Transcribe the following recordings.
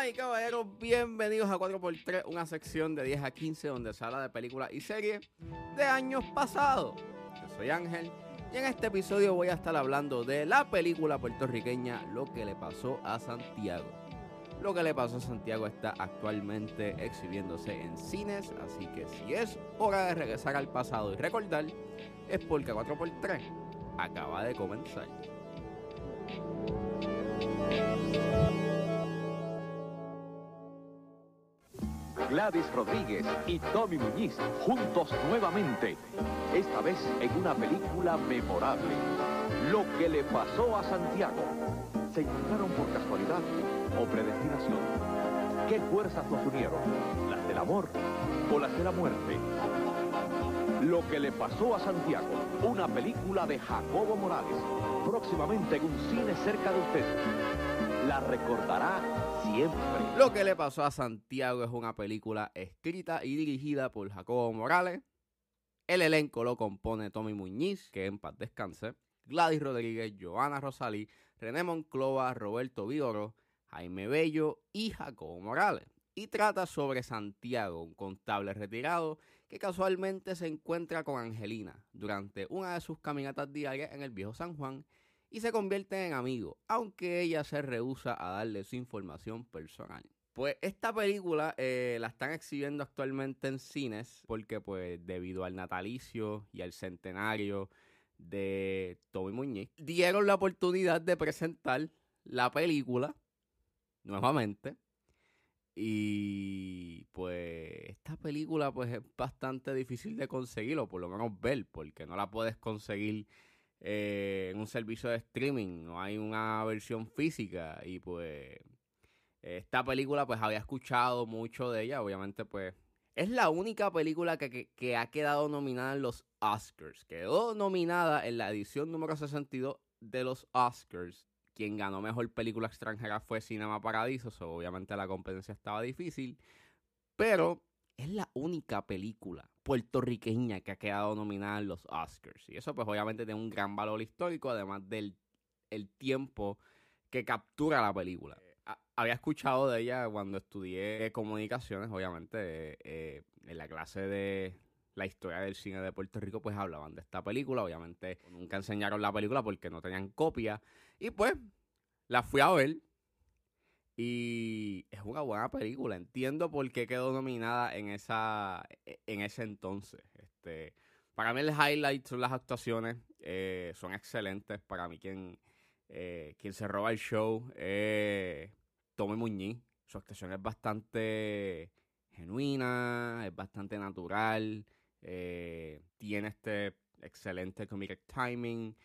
Damas y caballeros, bienvenidos a 4x3, una sección de 10 a 15 donde se habla de películas y series de años pasados. Yo soy Ángel y en este episodio voy a estar hablando de la película puertorriqueña Lo que le pasó a Santiago. Lo que le pasó a Santiago está actualmente exhibiéndose en cines, así que si es hora de regresar al pasado y recordar, es porque 4x3 acaba de comenzar. Gladys Rodríguez y Tommy Muñiz juntos nuevamente, esta vez en una película memorable. Lo que le pasó a Santiago. ¿Se encontraron por casualidad o predestinación? ¿Qué fuerzas los unieron? ¿Las del amor o las de la muerte? Lo que le pasó a Santiago, una película de Jacobo Morales, próximamente en un cine cerca de usted. La recordará siempre. Lo que le pasó a Santiago es una película escrita y dirigida por Jacobo Morales. El elenco lo compone Tommy Muñiz, que en paz descanse, Gladys Rodríguez, Joana Rosalí, René Monclova, Roberto Vigoro, Jaime Bello y Jacobo Morales. Y trata sobre Santiago, un contable retirado que casualmente se encuentra con Angelina durante una de sus caminatas diarias en el viejo San Juan y se convierte en amigo, aunque ella se rehúsa a darle su información personal. Pues esta película eh, la están exhibiendo actualmente en cines porque pues debido al natalicio y al centenario de Tommy Muñiz, dieron la oportunidad de presentar la película nuevamente. Y pues esta película pues es bastante difícil de conseguir o por lo menos ver porque no la puedes conseguir eh, en un servicio de streaming, no hay una versión física y pues esta película pues había escuchado mucho de ella, obviamente pues es la única película que, que, que, ha quedado nominada en los Oscars. Quedó nominada en la edición número 62 de los Oscars. Quien ganó mejor película extranjera fue Cinema Paradiso, so, obviamente la competencia estaba difícil, pero es la única película puertorriqueña que ha quedado nominada en los Oscars. Y eso pues obviamente tiene un gran valor histórico, además del el tiempo que captura la película. Eh, había escuchado de ella cuando estudié comunicaciones, obviamente, eh, en la clase de la historia del cine de Puerto Rico, pues hablaban de esta película. Obviamente nunca enseñaron la película porque no tenían copia. Y pues la fui a ver y es una buena película. Entiendo por qué quedó nominada en esa en ese entonces. Este, para mí el highlight son las actuaciones. Eh, son excelentes. Para mí quien, eh, quien se roba el show es Tommy Muñiz. Su actuación es bastante genuina, es bastante natural. Eh, tiene este excelente comedic timing.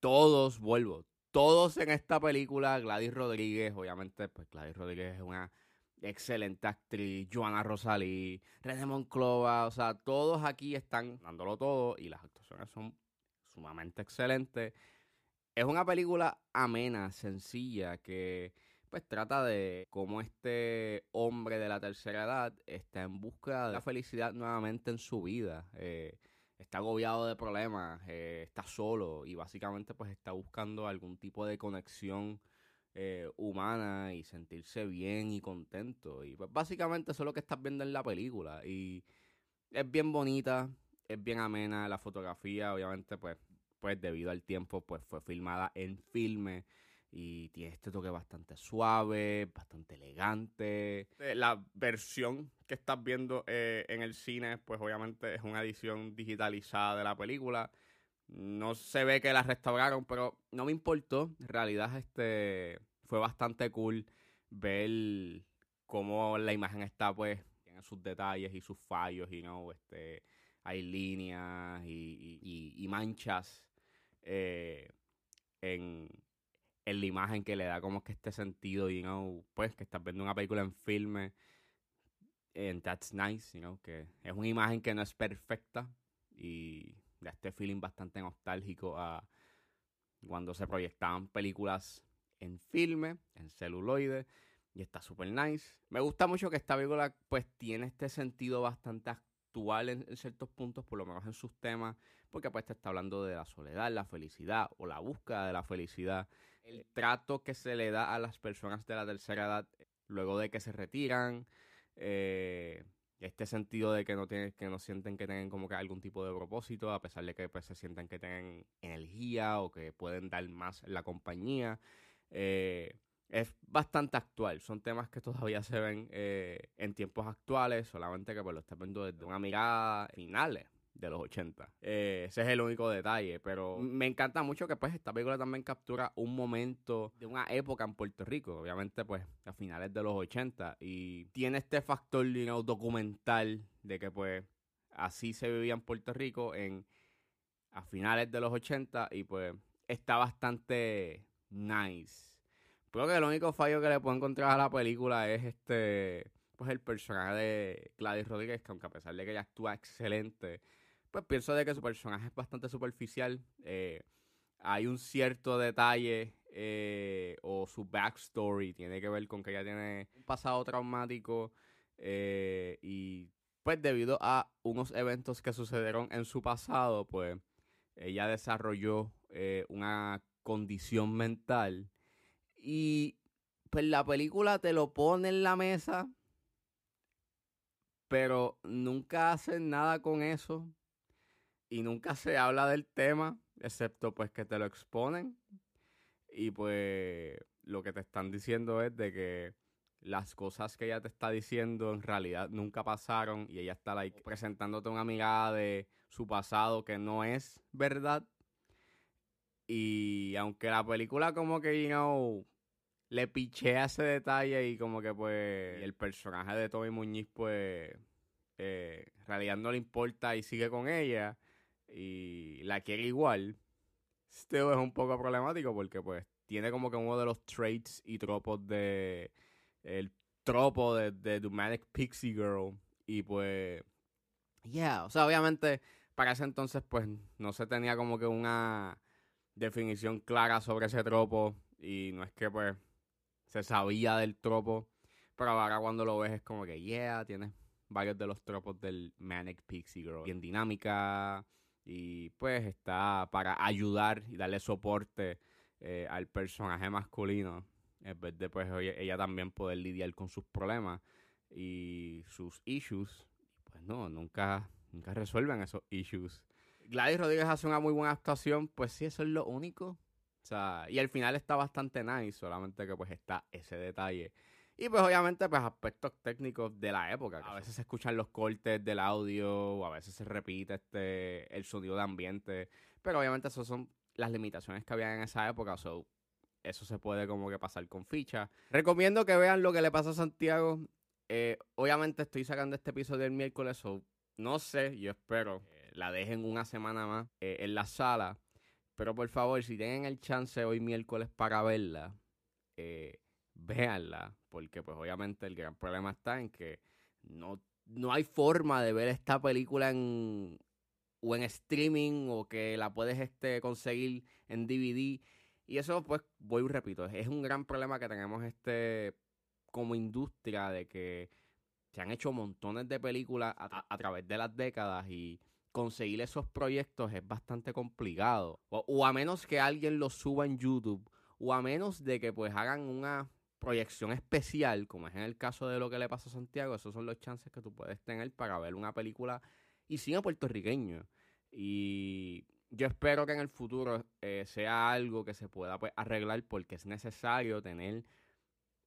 Todos, vuelvo, todos en esta película, Gladys Rodríguez, obviamente, pues Gladys Rodríguez es una excelente actriz, Joana Rosalí, René Monclova, o sea, todos aquí están dándolo todo y las actuaciones son sumamente excelentes. Es una película amena, sencilla, que pues trata de cómo este hombre de la tercera edad está en busca de la felicidad nuevamente en su vida. Eh, está agobiado de problemas, eh, está solo y básicamente pues está buscando algún tipo de conexión eh, humana y sentirse bien y contento. Y pues básicamente eso es lo que estás viendo en la película. Y es bien bonita, es bien amena la fotografía, obviamente pues, pues debido al tiempo pues fue filmada en filme y tiene este toque bastante suave, bastante elegante. Eh, la versión que estás viendo eh, en el cine, pues obviamente es una edición digitalizada de la película. No se ve que la restauraron, pero no me importó. En realidad, este fue bastante cool ver cómo la imagen está, pues, tiene sus detalles y sus fallos, y no, este, hay líneas y, y, manchas eh, en, en la imagen que le da como que este sentido, you know, pues que estás viendo una película en filme, and that's nice, you know, que es una imagen que no es perfecta y da este feeling bastante nostálgico a cuando se proyectaban películas en filme, en celuloide, y está súper nice. Me gusta mucho que esta película pues tiene este sentido bastante actual en, en, ciertos puntos, por lo menos en sus temas, porque pues te está hablando de la soledad, la felicidad o la búsqueda de la felicidad. El trato que se le da a las personas de la tercera edad luego de que se retiran. Eh, este sentido de que no tienen, que no sienten que tengan como que algún tipo de propósito, a pesar de que pues, se sientan que tienen energía o que pueden dar más en la compañía. Eh, es bastante actual, son temas que todavía se ven eh, en tiempos actuales, solamente que pues, lo está viendo desde una mirada finales de los 80. Eh, ese es el único detalle, pero me encanta mucho que pues esta película también captura un momento de una época en Puerto Rico, obviamente pues a finales de los 80 y tiene este factor documental de que pues así se vivía en Puerto Rico en a finales de los 80 y pues está bastante nice. Creo que el único fallo que le puedo encontrar a la película es este pues el personaje de Gladys Rodríguez, que aunque a pesar de que ella actúa excelente, pues pienso de que su personaje es bastante superficial. Eh, hay un cierto detalle eh, o su backstory tiene que ver con que ella tiene un pasado traumático eh, y pues debido a unos eventos que sucedieron en su pasado, pues ella desarrolló una condición mental y pues la película te lo pone en la mesa, pero nunca hacen nada con eso y nunca se habla del tema, excepto pues que te lo exponen y pues lo que te están diciendo es de que las cosas que ella te está diciendo en realidad nunca pasaron y ella está like, presentándote una mirada de su pasado que no es verdad. Y aunque la película como que, you know, le pichea ese detalle y como que pues el personaje de Tommy Muñiz pues eh, en realidad no le importa y sigue con ella, y la quiere igual, esto es un poco problemático porque pues tiene como que uno de los traits y tropos de el tropo de, de The Manic Pixie Girl y pues yeah, o sea, obviamente para ese entonces pues no se tenía como que una definición clara sobre ese tropo y no es que pues se sabía del tropo, pero ahora cuando lo ves es como que yeah, tiene varios de los tropos del Manic Pixie Girl, bien dinámica, y pues está para ayudar y darle soporte eh, al personaje masculino en vez de pues ella también poder lidiar con sus problemas y sus issues pues no nunca nunca resuelven esos issues. Gladys Rodríguez hace una muy buena actuación pues sí eso es lo único. O sea y al final está bastante nice solamente que pues está ese detalle y pues obviamente pues aspectos técnicos de la época. A veces se escuchan los cortes del audio o a veces se repite este el sonido de ambiente. Pero obviamente eso son las limitaciones que había en esa época. So, eso se puede como que pasar con ficha. Recomiendo que vean lo que le pasa a Santiago. Eh, obviamente estoy sacando este episodio el miércoles. So, no sé, yo espero la dejen una semana más eh, en la sala. Pero por favor, si tienen el chance hoy miércoles para verla, eh, véanla, porque pues obviamente el gran problema está en que no, no hay forma de ver esta película en o en streaming o que la puedes este, conseguir en DVD. Y eso pues, voy y repito, es un gran problema que tenemos este como industria de que se han hecho montones de películas a, través de las décadas y conseguir esos proyectos es bastante complicado. O, o, a menos que alguien los suba en YouTube, o a menos de que pues hagan una proyección especial, como es en el caso de lo que le pasa a Santiago, esos son los chances que tú puedes tener para ver una película y cine puertorriqueño. Y yo espero que en el futuro eh, sea algo que se pueda pues, arreglar porque es necesario tener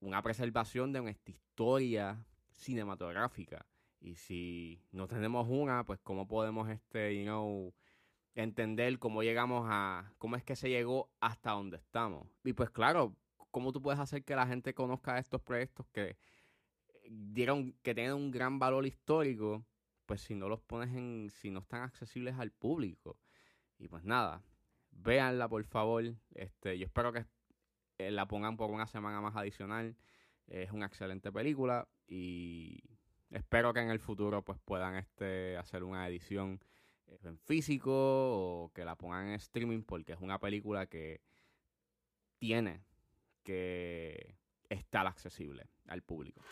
una preservación de nuestra historia cinematográfica. Y si no tenemos una, pues cómo podemos este, you know, entender cómo llegamos a, cómo es que se llegó hasta donde estamos. Y pues claro, cómo tú puedes hacer que la gente conozca estos proyectos que dieron, que tienen un gran valor histórico, pues si no los pones en, si no están accesibles al público. Y pues nada, véanla por favor. Este, yo espero que eh, la pongan por una semana más adicional. Es una excelente película y espero que en el futuro pues puedan este hacer una edición eh, en físico o que la pongan en streaming porque es una película que tiene que estar accesible al público.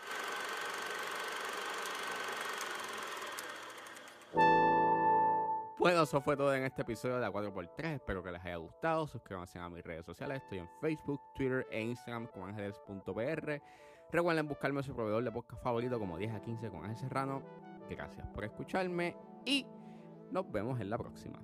Bueno, eso fue todo en este episodio de A4x3. Espero que les haya gustado. Suscríbanse a mis redes sociales. Estoy en Facebook, Twitter e Instagram como ángeles.pr. Recuerden buscarme su proveedor de podcast favorito como 10 a 15 con Ángel Serrano. Gracias por escucharme y nos vemos en la próxima.